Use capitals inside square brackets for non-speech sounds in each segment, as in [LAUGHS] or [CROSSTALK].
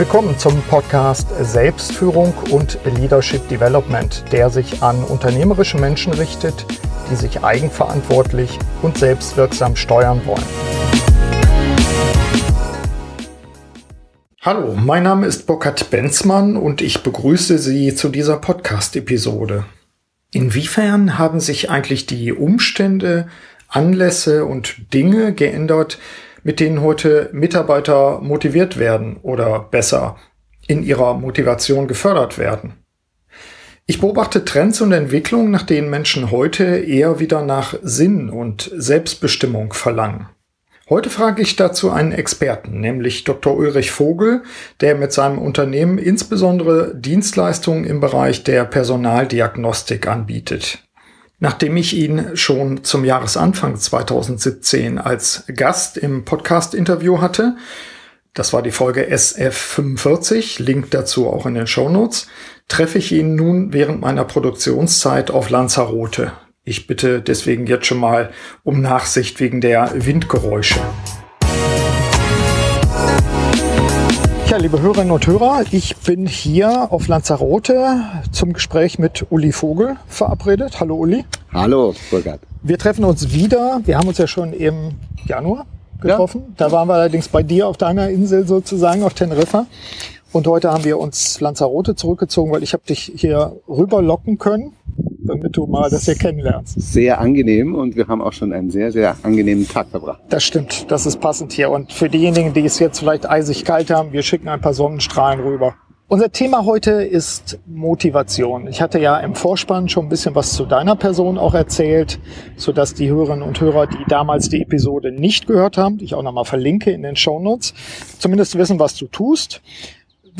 Willkommen zum Podcast Selbstführung und Leadership Development, der sich an unternehmerische Menschen richtet, die sich eigenverantwortlich und selbstwirksam steuern wollen. Hallo, mein Name ist Burkhard Benzmann und ich begrüße Sie zu dieser Podcast-Episode. Inwiefern haben sich eigentlich die Umstände, Anlässe und Dinge geändert, mit denen heute Mitarbeiter motiviert werden oder besser in ihrer Motivation gefördert werden. Ich beobachte Trends und Entwicklungen, nach denen Menschen heute eher wieder nach Sinn und Selbstbestimmung verlangen. Heute frage ich dazu einen Experten, nämlich Dr. Ulrich Vogel, der mit seinem Unternehmen insbesondere Dienstleistungen im Bereich der Personaldiagnostik anbietet. Nachdem ich ihn schon zum Jahresanfang 2017 als Gast im Podcast-Interview hatte, das war die Folge SF45, Link dazu auch in den Show Notes, treffe ich ihn nun während meiner Produktionszeit auf Lanzarote. Ich bitte deswegen jetzt schon mal um Nachsicht wegen der Windgeräusche. Ja, liebe Hörerinnen und Hörer, ich bin hier auf Lanzarote zum Gespräch mit Uli Vogel verabredet. Hallo Uli. Hallo Burkhard. Wir treffen uns wieder. Wir haben uns ja schon im Januar getroffen. Ja. Da waren wir allerdings bei dir auf deiner Insel sozusagen, auf Teneriffa. Und heute haben wir uns Lanzarote zurückgezogen, weil ich habe dich hier rüberlocken können, damit du mal das hier kennenlernst. Sehr angenehm und wir haben auch schon einen sehr, sehr angenehmen Tag verbracht. Das stimmt, das ist passend hier. Und für diejenigen, die es jetzt vielleicht eisig kalt haben, wir schicken ein paar Sonnenstrahlen rüber. Unser Thema heute ist Motivation. Ich hatte ja im Vorspann schon ein bisschen was zu deiner Person auch erzählt, sodass die Hörerinnen und Hörer, die damals die Episode nicht gehört haben, die ich auch nochmal verlinke in den Show Notes, zumindest wissen, was du tust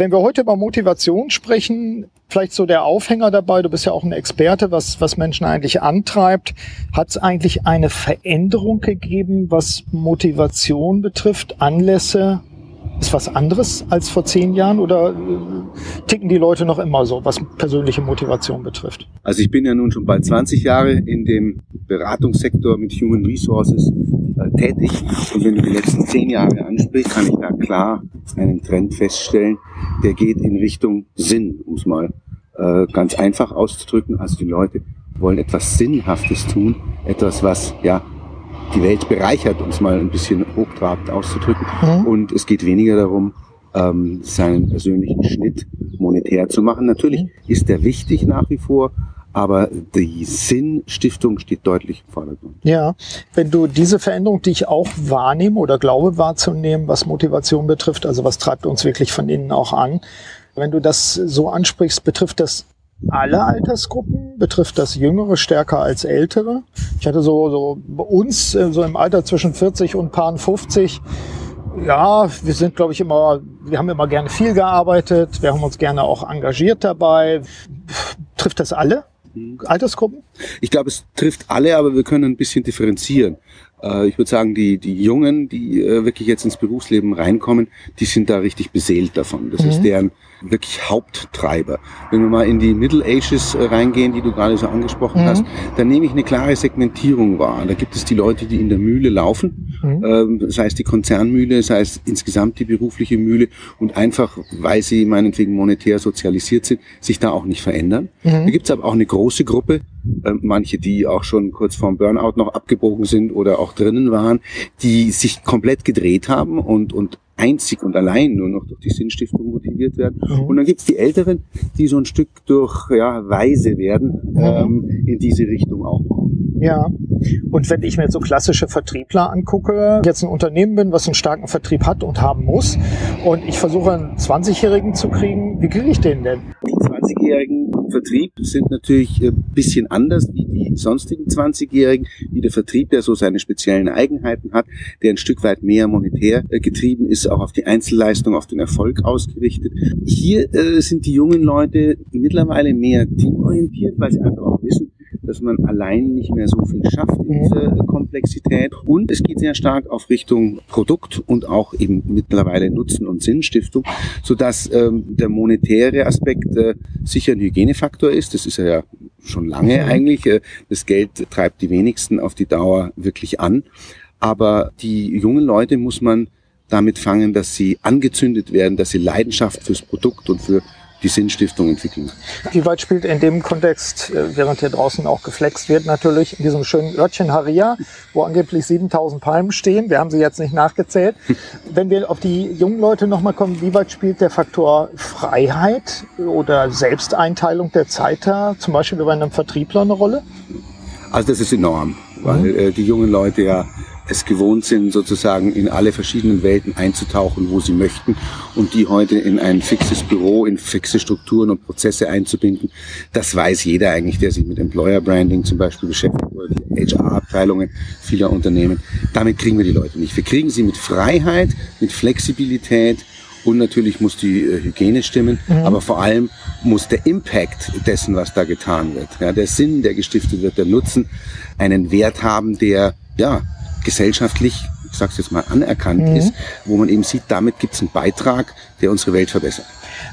wenn wir heute über Motivation sprechen, vielleicht so der Aufhänger dabei, du bist ja auch ein Experte, was, was Menschen eigentlich antreibt. Hat es eigentlich eine Veränderung gegeben, was Motivation betrifft, Anlässe? Ist was anderes als vor zehn Jahren oder äh, ticken die Leute noch immer so, was persönliche Motivation betrifft? Also ich bin ja nun schon bald 20 Jahre in dem Beratungssektor mit Human Resources äh, tätig und wenn du die letzten zehn Jahre ansprichst, kann ich da klar einen Trend feststellen, der geht in Richtung Sinn, um es mal äh, ganz einfach auszudrücken. Also die Leute wollen etwas Sinnhaftes tun, etwas, was ja die Welt bereichert, um es mal ein bisschen hochtrabend auszudrücken. Mhm. Und es geht weniger darum, ähm, seinen persönlichen Schnitt monetär zu machen. Natürlich mhm. ist der wichtig nach wie vor, aber die Sinnstiftung steht deutlich im Vordergrund. Ja, wenn du diese Veränderung, die ich auch wahrnehme oder glaube wahrzunehmen, was Motivation betrifft, also was treibt uns wirklich von innen auch an, wenn du das so ansprichst, betrifft das alle Altersgruppen? Betrifft das Jüngere stärker als Ältere? Ich hatte so, so bei uns, äh, so im Alter zwischen 40 und Paaren 50, ja, wir sind, glaube ich, immer, wir haben immer gerne viel gearbeitet, wir haben uns gerne auch engagiert dabei. Trifft das alle? Altersgruppen? Ich glaube, es trifft alle, aber wir können ein bisschen differenzieren. Äh, ich würde sagen, die, die Jungen, die äh, wirklich jetzt ins Berufsleben reinkommen, die sind da richtig beseelt davon. Das mhm. ist deren wirklich Haupttreiber. Wenn wir mal in die Middle Ages äh, reingehen, die du gerade so angesprochen mhm. hast, dann nehme ich eine klare Segmentierung wahr. Da gibt es die Leute, die in der Mühle laufen, mhm. ähm, sei es die Konzernmühle, sei es insgesamt die berufliche Mühle und einfach, weil sie meinetwegen monetär sozialisiert sind, sich da auch nicht verändern. Mhm. Da gibt es aber auch eine große Gruppe, äh, manche, die auch schon kurz vorm Burnout noch abgebogen sind oder auch drinnen waren, die sich komplett gedreht haben und, und einzig und allein nur noch durch die Sinnstiftung motiviert werden. Mhm. Und dann gibt's die Älteren, die so ein Stück durch ja, Weise werden, mhm. ähm, in diese Richtung auch kommen. Ja, und wenn ich mir jetzt so klassische Vertriebler angucke, jetzt ein Unternehmen bin, was einen starken Vertrieb hat und haben muss, und ich versuche einen 20-Jährigen zu kriegen, wie kriege ich den denn? Die 20-Jährigen Vertrieb sind natürlich ein bisschen anders wie die sonstigen 20-Jährigen, wie der Vertrieb, der so seine speziellen Eigenheiten hat, der ein Stück weit mehr monetär äh, getrieben ist, auch auf die Einzelleistung, auf den Erfolg ausgerichtet. Hier äh, sind die jungen Leute mittlerweile mehr teamorientiert, weil sie einfach auch wissen, dass man allein nicht mehr so viel schafft in dieser Komplexität. Und es geht sehr stark auf Richtung Produkt und auch eben mittlerweile Nutzen- und Sinnstiftung, sodass ähm, der monetäre Aspekt äh, sicher ein Hygienefaktor ist. Das ist er ja schon lange mhm. eigentlich. Äh, das Geld treibt die wenigsten auf die Dauer wirklich an. Aber die jungen Leute muss man damit fangen, dass sie angezündet werden, dass sie Leidenschaft fürs Produkt und für die Sinnstiftung entwickeln. Wie weit spielt in dem Kontext, äh, während hier draußen auch geflext wird, natürlich in diesem schönen Örtchen Haria, wo angeblich 7000 Palmen stehen, wir haben sie jetzt nicht nachgezählt. [LAUGHS] Wenn wir auf die jungen Leute nochmal kommen, wie weit spielt der Faktor Freiheit oder Selbsteinteilung der Zeit da, zum Beispiel bei einem Vertriebler eine Rolle? Also das ist enorm, weil mhm. äh, die jungen Leute ja es gewohnt sind, sozusagen in alle verschiedenen Welten einzutauchen, wo sie möchten und die heute in ein fixes Büro, in fixe Strukturen und Prozesse einzubinden. Das weiß jeder eigentlich, der sich mit Employer Branding zum Beispiel beschäftigt oder die HR-Abteilungen vieler Unternehmen. Damit kriegen wir die Leute nicht. Wir kriegen sie mit Freiheit, mit Flexibilität, und natürlich muss die äh, Hygiene stimmen, mhm. aber vor allem muss der Impact dessen, was da getan wird, ja, der Sinn, der gestiftet wird, der Nutzen, einen Wert haben, der ja gesellschaftlich, ich sag's jetzt mal, anerkannt mhm. ist, wo man eben sieht, damit gibt's einen Beitrag, der unsere Welt verbessert.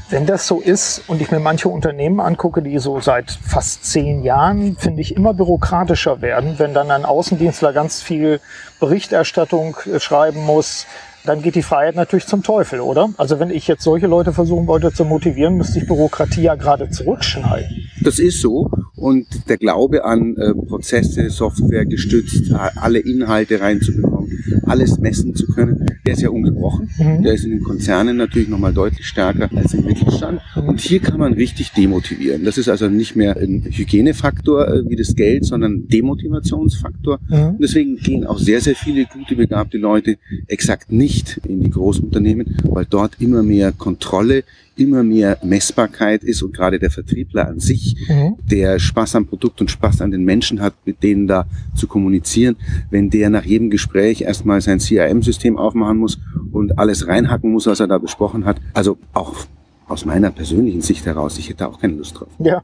Wenn das so ist und ich mir manche Unternehmen angucke, die so seit fast zehn Jahren, finde ich, immer bürokratischer werden, wenn dann ein Außendienstler ganz viel Berichterstattung äh, schreiben muss, dann geht die Freiheit natürlich zum Teufel, oder? Also wenn ich jetzt solche Leute versuchen wollte zu motivieren, müsste ich Bürokratie ja gerade zurückschneiden. Das ist so. Und der Glaube an äh, Prozesse, Software gestützt, alle Inhalte reinzubekommen, alles messen zu können, der ist ja ungebrochen. Mhm. Der ist in den Konzernen natürlich nochmal deutlich stärker als im Mittelstand. Mhm. Und hier kann man richtig demotivieren. Das ist also nicht mehr ein Hygienefaktor äh, wie das Geld, sondern ein Demotivationsfaktor. Mhm. Und deswegen gehen auch sehr, sehr viele gute, begabte Leute exakt nicht in die Großunternehmen, weil dort immer mehr Kontrolle, immer mehr Messbarkeit ist und gerade der Vertriebler an sich, mhm. der Spaß am Produkt und Spaß an den Menschen hat, mit denen da zu kommunizieren, wenn der nach jedem Gespräch erstmal sein CRM-System aufmachen muss und alles reinhacken muss, was er da besprochen hat. Also auch aus meiner persönlichen Sicht heraus, ich hätte auch keine Lust drauf. Ja.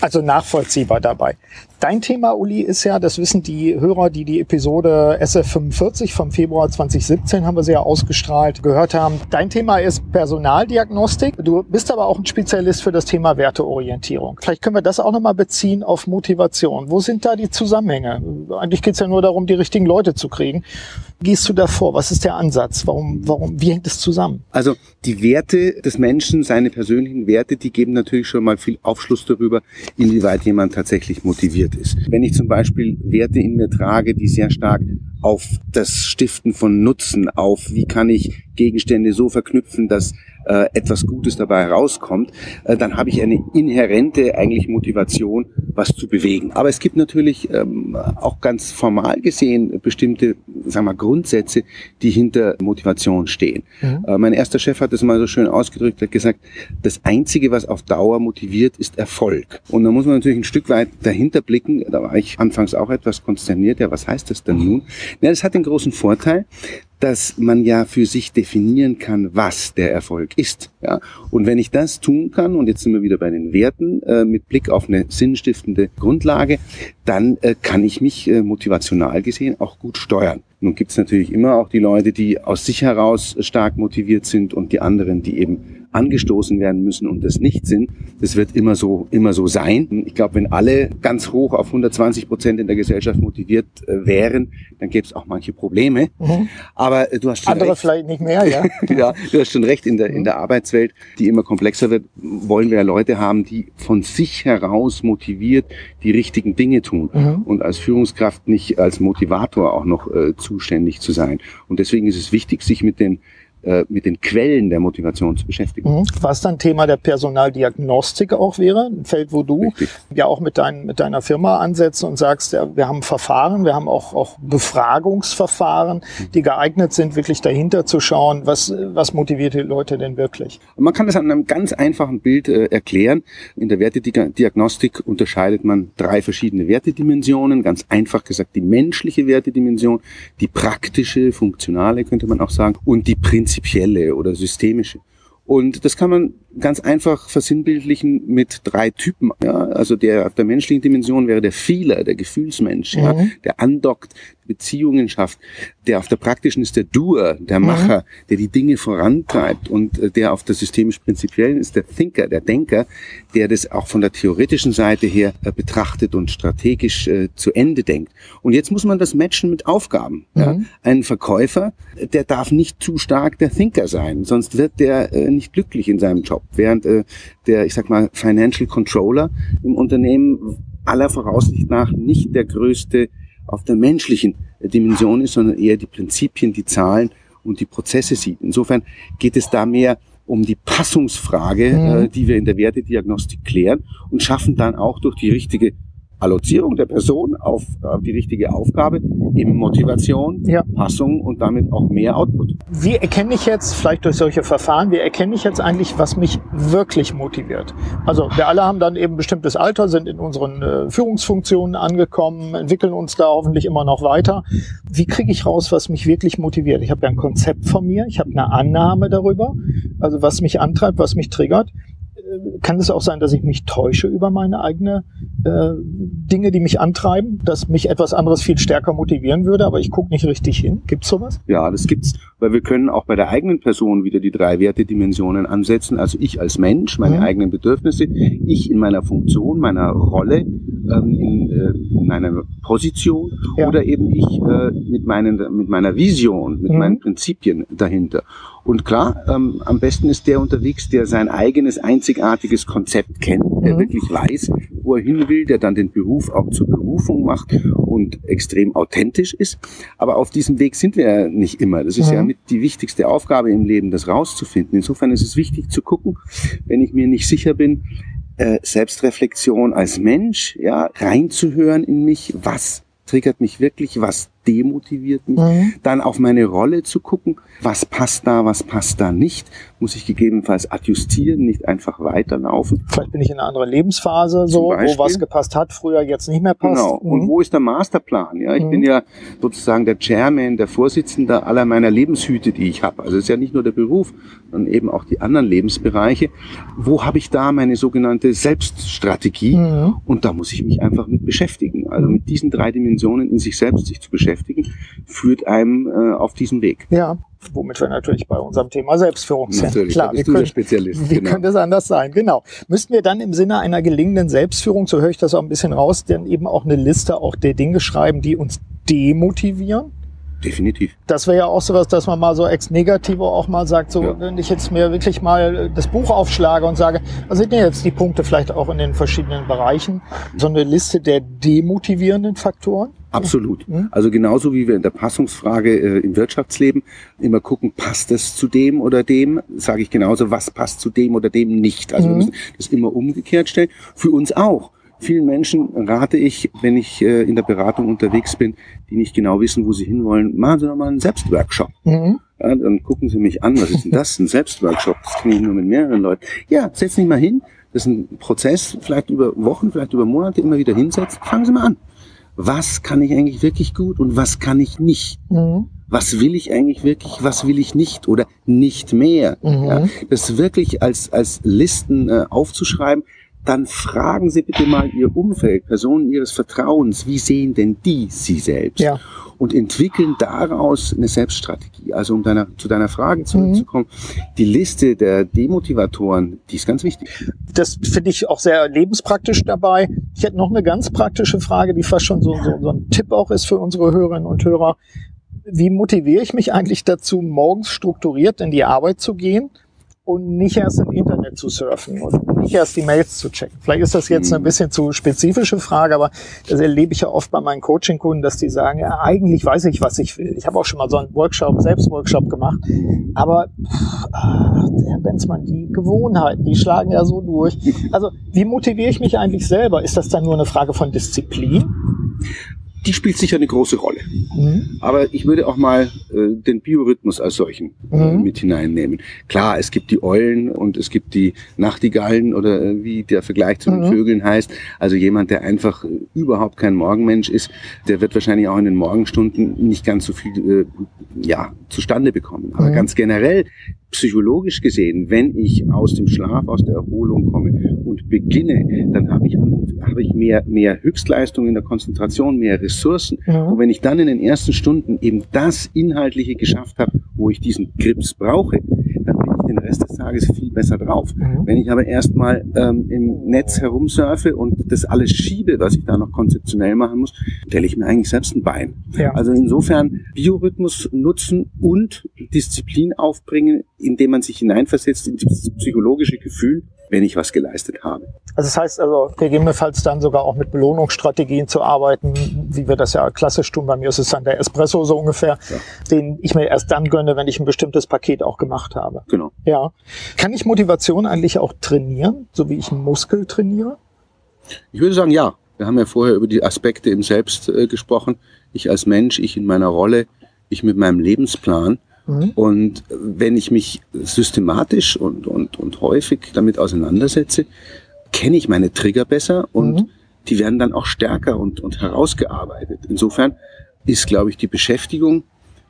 Also nachvollziehbar dabei. Dein Thema, Uli, ist ja, das wissen die Hörer, die die Episode SF45 vom Februar 2017 haben wir ja ausgestrahlt, gehört haben. Dein Thema ist Personaldiagnostik. Du bist aber auch ein Spezialist für das Thema Werteorientierung. Vielleicht können wir das auch nochmal beziehen auf Motivation. Wo sind da die Zusammenhänge? Eigentlich geht es ja nur darum, die richtigen Leute zu kriegen. Gehst du da? Was ist der Ansatz? Warum, warum, wie hängt es zusammen? Also die Werte des Menschen, seine persönlichen Werte, die geben natürlich schon mal viel Aufschluss darüber, inwieweit jemand tatsächlich motiviert ist. Wenn ich zum Beispiel Werte in mir trage, die sehr stark auf das Stiften von Nutzen, auf wie kann ich Gegenstände so verknüpfen, dass äh, etwas Gutes dabei herauskommt, äh, dann habe ich eine inhärente eigentlich Motivation, was zu bewegen. Aber es gibt natürlich ähm, auch ganz formal gesehen bestimmte, sagen wir, Grundsätze, die hinter Motivation stehen. Mhm. Äh, mein erster Chef hat das mal so schön ausgedrückt, hat gesagt, das Einzige, was auf Dauer motiviert, ist Erfolg. Und da muss man natürlich ein Stück weit dahinter blicken. Da war ich anfangs auch etwas konsterniert. Ja, was heißt das denn nun? Ja, das hat den großen Vorteil, dass man ja für sich definieren kann, was der Erfolg ist. Ja? Und wenn ich das tun kann, und jetzt sind wir wieder bei den Werten, äh, mit Blick auf eine sinnstiftende Grundlage, dann äh, kann ich mich äh, motivational gesehen auch gut steuern. Nun gibt es natürlich immer auch die Leute, die aus sich heraus stark motiviert sind und die anderen, die eben angestoßen werden müssen und das nicht sind. Das wird immer so, immer so sein. Ich glaube, wenn alle ganz hoch auf 120 Prozent in der Gesellschaft motiviert äh, wären, dann gäbe es auch manche Probleme. Mhm. Aber äh, du hast schon Andere recht. vielleicht nicht mehr, ja. [LAUGHS] ja, du hast schon recht. In der, in der Arbeitswelt, die immer komplexer wird, wollen wir ja Leute haben, die von sich heraus motiviert die richtigen Dinge tun mhm. und als Führungskraft nicht als Motivator auch noch äh, zuständig zu sein. Und deswegen ist es wichtig, sich mit den mit den Quellen der Motivation zu beschäftigen. Mhm. Was dann Thema der Personaldiagnostik auch wäre, ein Feld, wo du Richtig. ja auch mit, dein, mit deiner Firma ansetzt und sagst, ja, wir haben Verfahren, wir haben auch, auch Befragungsverfahren, mhm. die geeignet sind, wirklich dahinter zu schauen, was, was motiviert die Leute denn wirklich. Man kann das an einem ganz einfachen Bild äh, erklären. In der Wertediagnostik unterscheidet man drei verschiedene Wertedimensionen. Ganz einfach gesagt die menschliche Wertedimension, die praktische, funktionale könnte man auch sagen, und die prinzipielle prinzipielle oder systemische. Und das kann man ganz einfach versinnbildlichen mit drei Typen. Ja? Also der auf der menschlichen Dimension wäre der Feeler, der Gefühlsmensch, mhm. ja? der andockt, Beziehungen schafft. Der auf der praktischen ist der Doer, der mhm. Macher, mhm. der die Dinge vorantreibt und äh, der auf der systemisch-prinzipiellen ist der Thinker, der Denker, der das auch von der theoretischen Seite her äh, betrachtet und strategisch äh, zu Ende denkt. Und jetzt muss man das matchen mit Aufgaben. Mhm. Ja? Ein Verkäufer, der darf nicht zu stark der Thinker sein, sonst wird der äh, nicht glücklich in seinem Job. Während äh, der, ich sag mal, Financial Controller im Unternehmen aller Voraussicht nach nicht der größte auf der menschlichen Dimension ist, sondern eher die Prinzipien, die Zahlen und die Prozesse sieht. Insofern geht es da mehr um die Passungsfrage, mhm. äh, die wir in der Wertediagnostik klären und schaffen dann auch durch die richtige Allozierung der Person auf, auf die richtige Aufgabe, eben Motivation, ja. Passung und damit auch mehr Output. Wie erkenne ich jetzt, vielleicht durch solche Verfahren, wie erkenne ich jetzt eigentlich, was mich wirklich motiviert? Also wir alle haben dann eben bestimmtes Alter, sind in unseren äh, Führungsfunktionen angekommen, entwickeln uns da hoffentlich immer noch weiter. Wie kriege ich raus, was mich wirklich motiviert? Ich habe ja ein Konzept von mir, ich habe eine Annahme darüber, also was mich antreibt, was mich triggert kann es auch sein, dass ich mich täusche über meine eigene äh, Dinge, die mich antreiben, dass mich etwas anderes viel stärker motivieren würde, aber ich gucke nicht richtig hin. Gibt's sowas? Ja, das gibt's, weil wir können auch bei der eigenen Person wieder die drei Wertedimensionen ansetzen. Also ich als Mensch, meine mhm. eigenen Bedürfnisse, ich in meiner Funktion, meiner Rolle, ähm, in, äh, in einer Position ja. oder eben ich äh, mit, meinen, mit meiner Vision, mit mhm. meinen Prinzipien dahinter. Und klar, ähm, am besten ist der unterwegs, der sein eigenes einzigartiges Konzept kennt, der mhm. wirklich weiß, wo er hin will, der dann den Beruf auch zur Berufung macht und extrem authentisch ist. Aber auf diesem Weg sind wir ja nicht immer. Das ist mhm. ja mit die wichtigste Aufgabe im Leben, das rauszufinden. Insofern ist es wichtig zu gucken, wenn ich mir nicht sicher bin, äh, Selbstreflexion als Mensch, ja, reinzuhören in mich, was triggert mich wirklich, was demotiviert mich, mhm. dann auf meine Rolle zu gucken, was passt da, was passt da nicht, muss ich gegebenenfalls adjustieren, nicht einfach weiterlaufen. Vielleicht bin ich in einer anderen Lebensphase so, wo was gepasst hat, früher jetzt nicht mehr passt. Genau. Mhm. Und wo ist der Masterplan? Ja, ich mhm. bin ja sozusagen der Chairman, der Vorsitzende aller meiner Lebenshüte, die ich habe. Also es ist ja nicht nur der Beruf, sondern eben auch die anderen Lebensbereiche. Wo habe ich da meine sogenannte Selbststrategie? Mhm. Und da muss ich mich einfach mit beschäftigen. Also mit diesen drei Dimensionen in sich selbst sich zu beschäftigen, führt einem äh, auf diesen Weg. Ja womit wir natürlich bei unserem Thema Selbstführung sind. Natürlich, Klar, wie, können, Spezialist, wie genau. könnte es anders sein? Genau. Müssten wir dann im Sinne einer gelingenden Selbstführung, so höre ich das auch ein bisschen raus, denn eben auch eine Liste auch der Dinge schreiben, die uns demotivieren? Definitiv. Das wäre ja auch sowas, dass man mal so ex negativo auch mal sagt, so ja. wenn ich jetzt mir wirklich mal das Buch aufschlage und sage, was sind denn jetzt die Punkte vielleicht auch in den verschiedenen Bereichen? So eine Liste der demotivierenden Faktoren? Absolut. Mhm. Also genauso wie wir in der Passungsfrage äh, im Wirtschaftsleben immer gucken, passt das zu dem oder dem, sage ich genauso, was passt zu dem oder dem nicht. Also mhm. wir müssen das immer umgekehrt stellen. Für uns auch. Vielen Menschen rate ich, wenn ich äh, in der Beratung unterwegs bin, die nicht genau wissen, wo sie hinwollen, machen Sie doch mal einen Selbstworkshop. Mhm. Ja, dann gucken Sie mich an, was ist denn das? Ein Selbstworkshop, das kenne ich nur mit mehreren Leuten. Ja, setz dich mal hin. Das ist ein Prozess, vielleicht über Wochen, vielleicht über Monate immer wieder hinsetzen. Fangen Sie mal an. Was kann ich eigentlich wirklich gut und was kann ich nicht? Mhm. Was will ich eigentlich wirklich, was will ich nicht oder nicht mehr? Mhm. Ja, das wirklich als, als Listen äh, aufzuschreiben, dann fragen Sie bitte mal Ihr Umfeld, Personen Ihres Vertrauens, wie sehen denn die Sie selbst? Ja. Und entwickeln daraus eine Selbststrategie. Also um deiner, zu deiner Frage zurückzukommen, mhm. die Liste der Demotivatoren, die ist ganz wichtig. Das finde ich auch sehr lebenspraktisch dabei. Ich hätte noch eine ganz praktische Frage, die fast schon so, so, so ein Tipp auch ist für unsere Hörerinnen und Hörer. Wie motiviere ich mich eigentlich dazu, morgens strukturiert in die Arbeit zu gehen? Und nicht erst im Internet zu surfen und nicht erst die Mails zu checken. Vielleicht ist das jetzt eine mhm. bisschen zu spezifische Frage, aber das erlebe ich ja oft bei meinen Coaching-Kunden, dass die sagen, ja, eigentlich weiß ich, was ich will. Ich habe auch schon mal so einen Workshop, Selbstworkshop gemacht, aber ach, Herr Benzmann, die Gewohnheiten, die schlagen ja so durch. Also wie motiviere ich mich eigentlich selber? Ist das dann nur eine Frage von Disziplin? Die spielt sicher eine große Rolle. Mhm. Aber ich würde auch mal äh, den Biorhythmus als solchen äh, mhm. mit hineinnehmen. Klar, es gibt die Eulen und es gibt die Nachtigallen oder äh, wie der Vergleich zu den mhm. Vögeln heißt. Also jemand, der einfach äh, überhaupt kein Morgenmensch ist, der wird wahrscheinlich auch in den Morgenstunden nicht ganz so viel äh, ja, zustande bekommen. Aber mhm. ganz generell psychologisch gesehen, wenn ich aus dem Schlaf, aus der Erholung komme und beginne, dann habe ich, habe ich mehr, mehr Höchstleistung in der Konzentration, mehr Ressourcen. Mhm. Und wenn ich dann in den ersten Stunden eben das Inhaltliche geschafft habe, wo ich diesen Grips brauche, dann den Rest des Tages viel besser drauf. Mhm. Wenn ich aber erstmal ähm, im Netz herumsurfe und das alles schiebe, was ich da noch konzeptionell machen muss, stelle ich mir eigentlich selbst ein Bein. Ja. Also insofern Biorhythmus nutzen und Disziplin aufbringen, indem man sich hineinversetzt in dieses psychologische Gefühl, wenn ich was geleistet habe. Also das heißt also, gegebenenfalls dann sogar auch mit Belohnungsstrategien zu arbeiten, wie wir das ja klassisch tun. Bei mir ist es dann der Espresso so ungefähr, ja. den ich mir erst dann gönne, wenn ich ein bestimmtes Paket auch gemacht habe. Genau. Ja. Kann ich Motivation eigentlich auch trainieren, so wie ich einen Muskel trainiere? Ich würde sagen, ja. Wir haben ja vorher über die Aspekte im Selbst äh, gesprochen. Ich als Mensch, ich in meiner Rolle, ich mit meinem Lebensplan. Mhm. Und wenn ich mich systematisch und, und, und häufig damit auseinandersetze, kenne ich meine Trigger besser und mhm. die werden dann auch stärker und, und herausgearbeitet. Insofern ist, glaube ich, die Beschäftigung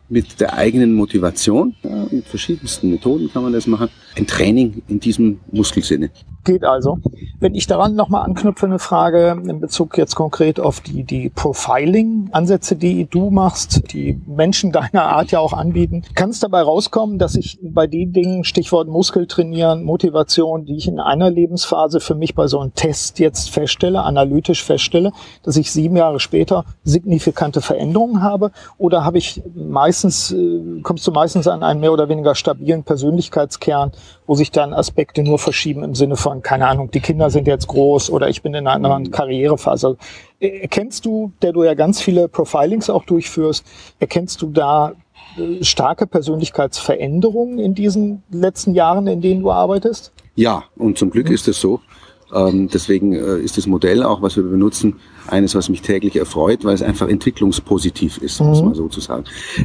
mit der eigenen Motivation, ja, mit verschiedensten Methoden kann man das machen, ein Training in diesem Muskelsinne. Geht also. Wenn ich daran nochmal anknüpfe, eine Frage in Bezug jetzt konkret auf die, die Profiling-Ansätze, die du machst, die Menschen [LAUGHS] deiner Art ja auch anbieten, kann es dabei rauskommen, dass ich bei den Dingen, Stichwort Muskeltrainieren, Motivation, die ich in einer Lebensphase für mich bei so einem Test jetzt feststelle, analytisch feststelle, dass ich sieben Jahre später signifikante Veränderungen habe? Oder habe ich meistens, äh, kommst du meistens an einen mehr oder weniger stabilen Persönlichkeitskern, wo sich dann Aspekte nur verschieben im Sinne von, keine Ahnung, die Kinder sind jetzt groß oder ich bin in einer anderen mhm. Karrierephase. Erkennst du, der du ja ganz viele Profilings auch durchführst, erkennst du da äh, starke Persönlichkeitsveränderungen in diesen letzten Jahren, in denen du arbeitest? Ja, und zum Glück mhm. ist es so. Ähm, deswegen äh, ist das Modell auch, was wir benutzen, eines, was mich täglich erfreut, weil es einfach entwicklungspositiv ist, mhm. muss man so zu sagen.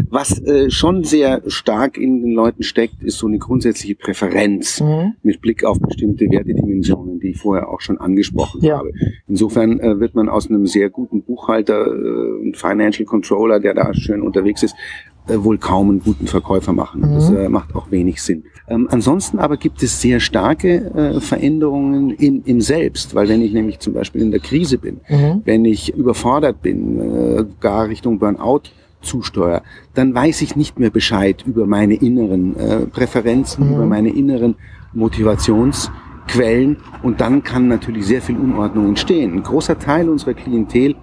Was äh, schon sehr stark in den Leuten steckt, ist so eine grundsätzliche Präferenz mhm. mit Blick auf bestimmte Wertedimensionen, die ich vorher auch schon angesprochen ja. habe. Insofern äh, wird man aus einem sehr guten Buchhalter äh, und Financial Controller, der da schön unterwegs ist, wohl kaum einen guten Verkäufer machen. Mhm. Das äh, macht auch wenig Sinn. Ähm, ansonsten aber gibt es sehr starke äh, Veränderungen im, im Selbst, weil wenn ich nämlich zum Beispiel in der Krise bin, mhm. wenn ich überfordert bin, äh, gar Richtung Burnout zusteuere, dann weiß ich nicht mehr Bescheid über meine inneren äh, Präferenzen, mhm. über meine inneren Motivationsquellen und dann kann natürlich sehr viel Unordnung entstehen. Ein großer Teil unserer Klientel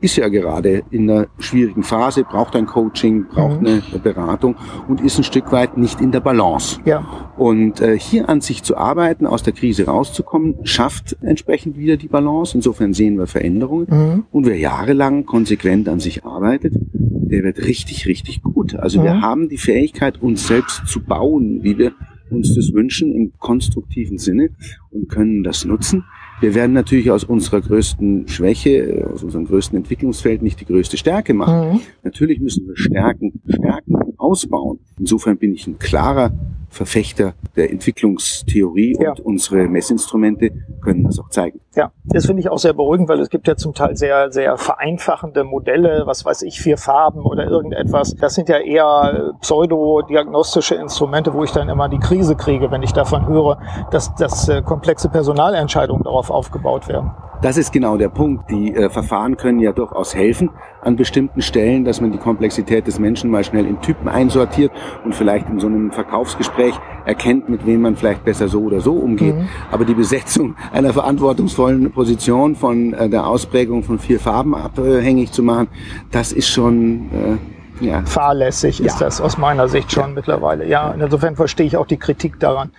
ist ja gerade in einer schwierigen Phase, braucht ein Coaching, braucht mhm. eine Beratung und ist ein Stück weit nicht in der Balance. Ja. Und äh, hier an sich zu arbeiten, aus der Krise rauszukommen, schafft entsprechend wieder die Balance. Insofern sehen wir Veränderungen. Mhm. Und wer jahrelang konsequent an sich arbeitet, der wird richtig, richtig gut. Also mhm. wir haben die Fähigkeit, uns selbst zu bauen, wie wir uns das wünschen im konstruktiven Sinne und können das nutzen. Wir werden natürlich aus unserer größten Schwäche, aus unserem größten Entwicklungsfeld nicht die größte Stärke machen. Mhm. Natürlich müssen wir Stärken, Stärken ausbauen. Insofern bin ich ein klarer Verfechter der Entwicklungstheorie ja. und unsere Messinstrumente können das auch zeigen. Ja, das finde ich auch sehr beruhigend, weil es gibt ja zum Teil sehr, sehr vereinfachende Modelle, was weiß ich, vier Farben oder irgendetwas. Das sind ja eher pseudodiagnostische Instrumente, wo ich dann immer die Krise kriege, wenn ich davon höre, dass, dass äh, komplexe Personalentscheidungen darauf aufgebaut werden. Das ist genau der Punkt. Die äh, Verfahren können ja durchaus helfen an bestimmten Stellen, dass man die Komplexität des Menschen mal schnell in Typen einsortiert und vielleicht in so einem Verkaufsgespräch erkennt, mit wem man vielleicht besser so oder so umgeht. Mhm. Aber die Besetzung [LAUGHS] einer verantwortungsvollen Position von äh, der Ausprägung von vier Farben abhängig zu machen, das ist schon äh, ja. fahrlässig, ist ja. das aus meiner Sicht schon ja. mittlerweile. Ja, insofern verstehe ich auch die Kritik daran.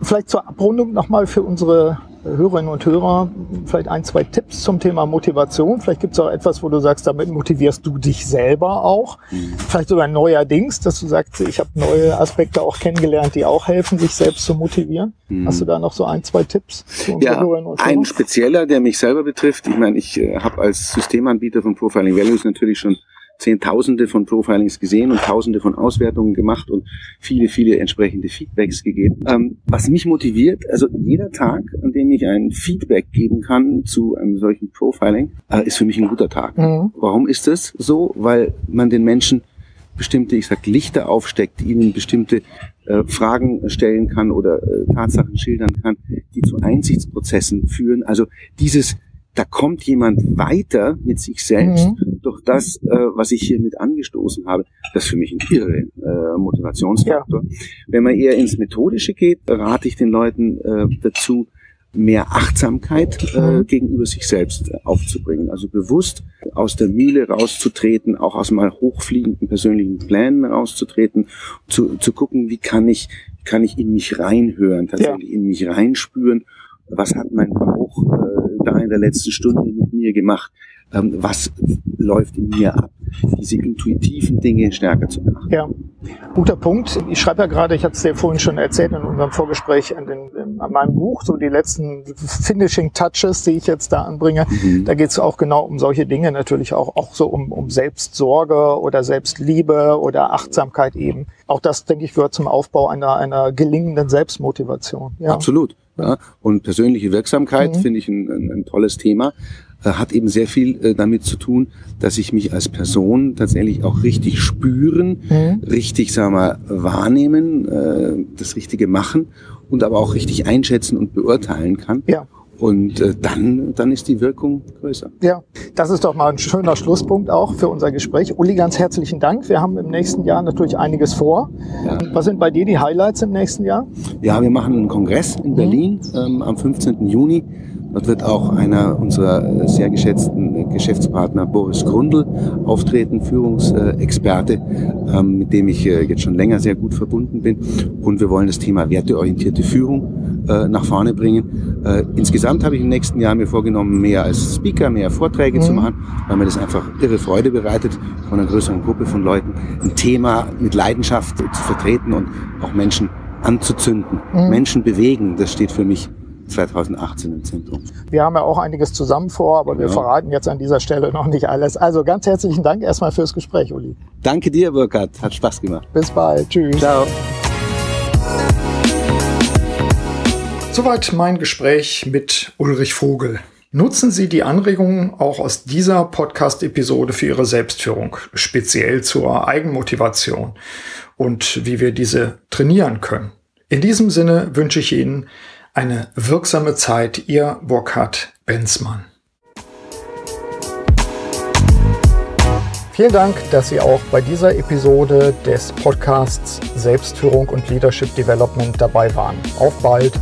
Vielleicht zur Abrundung nochmal für unsere Hörerinnen und Hörer vielleicht ein, zwei Tipps zum Thema Motivation. Vielleicht gibt es auch etwas, wo du sagst, damit motivierst du dich selber auch. Mhm. Vielleicht sogar neuerdings, dass du sagst, ich habe neue Aspekte auch kennengelernt, die auch helfen, sich selbst zu motivieren. Mhm. Hast du da noch so ein, zwei Tipps ja, Hörerinnen und Hörern? Ein spezieller, der mich selber betrifft. Ich meine, ich äh, habe als Systemanbieter von Profiling Values natürlich schon Zehntausende von Profilings gesehen und Tausende von Auswertungen gemacht und viele, viele entsprechende Feedbacks gegeben. Ähm, was mich motiviert, also jeder Tag, an dem ich ein Feedback geben kann zu einem solchen Profiling, äh, ist für mich ein guter Tag. Mhm. Warum ist das so? Weil man den Menschen bestimmte, ich sag, Lichter aufsteckt, ihnen bestimmte äh, Fragen stellen kann oder äh, Tatsachen schildern kann, die zu Einsichtsprozessen führen. Also dieses, da kommt jemand weiter mit sich selbst mhm. durch das, äh, was ich hier mit angestoßen habe. Das ist für mich ein irre äh, Motivationsfaktor. Ja. Wenn man eher ins Methodische geht, rate ich den Leuten äh, dazu, mehr Achtsamkeit äh, mhm. gegenüber sich selbst aufzubringen. Also bewusst aus der Mühle rauszutreten, auch aus mal hochfliegenden persönlichen Plänen rauszutreten, zu, zu gucken, wie kann ich, kann ich in mich reinhören, tatsächlich ja. in mich reinspüren. Was hat mein Bauch äh, da in der letzten Stunde mit mir gemacht? Ähm, was läuft in mir ab? Diese intuitiven Dinge stärker zu machen. Ja, guter Punkt. Ich schreibe ja gerade, ich hatte es dir vorhin schon erzählt in unserem Vorgespräch an, den, an meinem Buch, so die letzten Finishing Touches, die ich jetzt da anbringe. Mhm. Da geht es auch genau um solche Dinge, natürlich auch, auch so um, um Selbstsorge oder Selbstliebe oder Achtsamkeit eben. Auch das, denke ich, gehört zum Aufbau einer, einer gelingenden Selbstmotivation. Ja. Absolut. Ja. Und persönliche Wirksamkeit mhm. finde ich ein, ein, ein tolles Thema. Äh, hat eben sehr viel äh, damit zu tun, dass ich mich als Person tatsächlich auch richtig spüren, mhm. richtig, sagen wir, wahrnehmen, äh, das Richtige machen und aber auch richtig einschätzen und beurteilen kann. Ja. Und äh, dann, dann ist die Wirkung größer. Ja, das ist doch mal ein schöner Schlusspunkt auch für unser Gespräch. Uli, ganz herzlichen Dank. Wir haben im nächsten Jahr natürlich einiges vor. Ja. Was sind bei dir die Highlights im nächsten Jahr? Ja, wir machen einen Kongress in Berlin mhm. ähm, am 15. Juni. Dort wird auch einer unserer sehr geschätzten Geschäftspartner, Boris Grundl, auftreten, Führungsexperte, ähm, mit dem ich äh, jetzt schon länger sehr gut verbunden bin. Und wir wollen das Thema werteorientierte Führung äh, nach vorne bringen. Äh, insgesamt habe ich im nächsten Jahr mir vorgenommen, mehr als Speaker, mehr Vorträge mhm. zu machen, weil mir das einfach irre Freude bereitet, von einer größeren Gruppe von Leuten ein Thema mit Leidenschaft zu vertreten und auch Menschen anzuzünden. Mhm. Menschen bewegen, das steht für mich 2018 im Zentrum. Wir haben ja auch einiges zusammen vor, aber ja. wir verraten jetzt an dieser Stelle noch nicht alles. Also ganz herzlichen Dank erstmal fürs Gespräch, Uli. Danke dir, Burkhard. Hat Spaß gemacht. Bis bald. Tschüss. Ciao. Soweit mein Gespräch mit Ulrich Vogel. Nutzen Sie die Anregungen auch aus dieser Podcast-Episode für Ihre Selbstführung, speziell zur Eigenmotivation und wie wir diese trainieren können. In diesem Sinne wünsche ich Ihnen eine wirksame Zeit, Ihr Burkhard Benzmann. Vielen Dank, dass Sie auch bei dieser Episode des Podcasts Selbstführung und Leadership Development dabei waren. Auf bald!